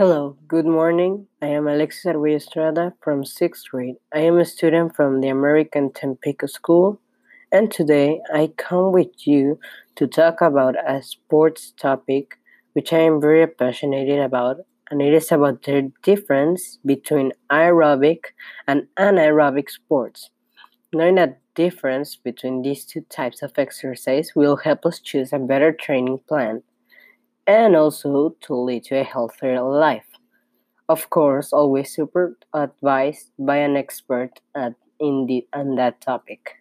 Hello, good morning. I am Alexis Arguello Estrada from 6th grade. I am a student from the American Tampico School, and today I come with you to talk about a sports topic which I am very passionate about, and it is about the difference between aerobic and anaerobic sports. Knowing the difference between these two types of exercise will help us choose a better training plan and also to lead to a healthier life. Of course, always super advised by an expert at, in, the, on that topic.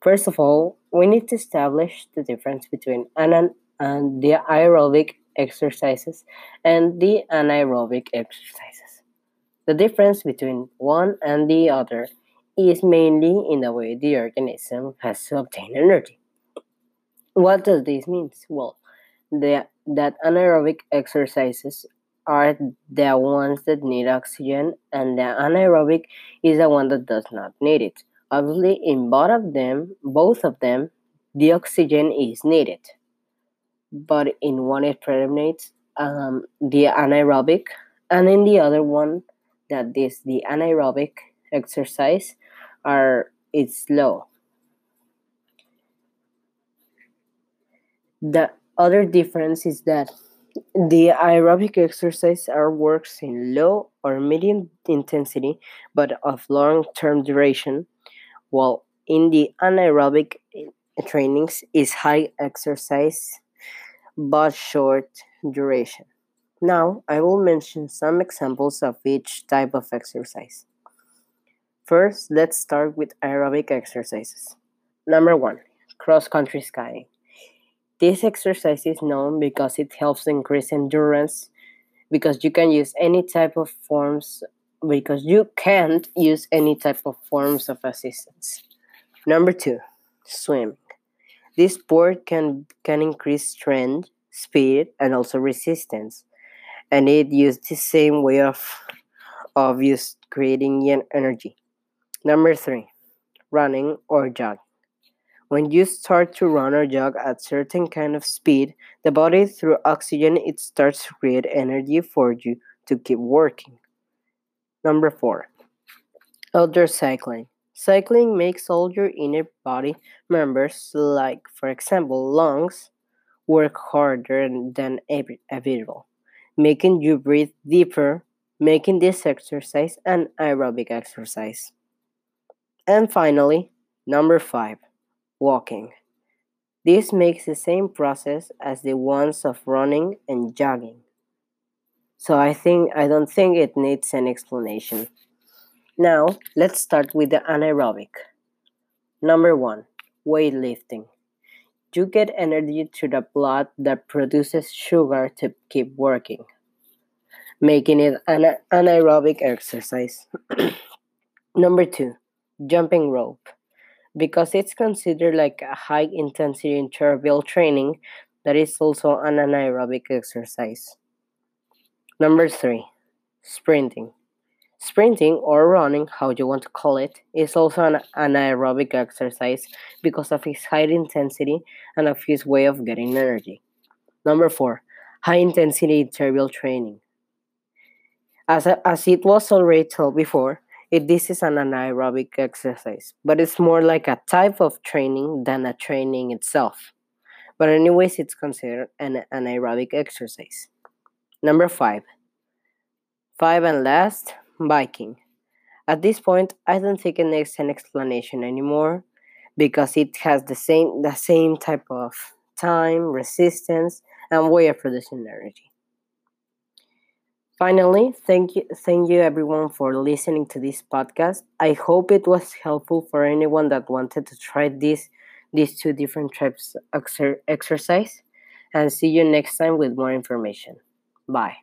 First of all, we need to establish the difference between an, and the aerobic exercises and the anaerobic exercises. The difference between one and the other is mainly in the way the organism has to obtain energy. What does this mean? Well, the, that anaerobic exercises are the ones that need oxygen, and the anaerobic is the one that does not need it. Obviously, in both of them, both of them, the oxygen is needed, but in one it predominates um, the anaerobic, and in the other one, that is the anaerobic exercise, are it's low. The other difference is that the aerobic exercise are works in low or medium intensity but of long term duration, while in the anaerobic eh, trainings is high exercise but short duration. Now, I will mention some examples of each type of exercise. First, let's start with aerobic exercises. Number one, cross country skiing. This exercise is known because it helps increase endurance because you can use any type of forms because you can't use any type of forms of assistance. Number 2, swimming. This sport can can increase strength, speed and also resistance and it uses the same way of of use creating energy. Number 3, running or jogging. When you start to run or jog at certain kind of speed, the body through oxygen it starts to create energy for you to keep working. Number 4. Outdoor cycling. Cycling makes all your inner body members like for example lungs work harder than ever, making you breathe deeper, making this exercise an aerobic exercise. And finally, number 5 walking. This makes the same process as the ones of running and jogging. So I think I don't think it needs an explanation. Now, let's start with the anaerobic. Number 1, weightlifting. You get energy to the blood that produces sugar to keep working, making it an anaerobic exercise. Number 2, jumping rope because it's considered like a high intensity interval training that is also an anaerobic exercise. Number three, sprinting. Sprinting or running, how you want to call it, is also an anaerobic exercise because of its high intensity and of its way of getting energy. Number four, high intensity interval training. As, as it was already told before, it, this is an anaerobic exercise, but it's more like a type of training than a training itself. But, anyways, it's considered an anaerobic exercise. Number five. Five and last, biking. At this point, I don't think it needs an explanation anymore because it has the same the same type of time, resistance, and way of producing energy. Finally, thank you, thank you everyone for listening to this podcast. I hope it was helpful for anyone that wanted to try this these two different types of exercise. And see you next time with more information. Bye.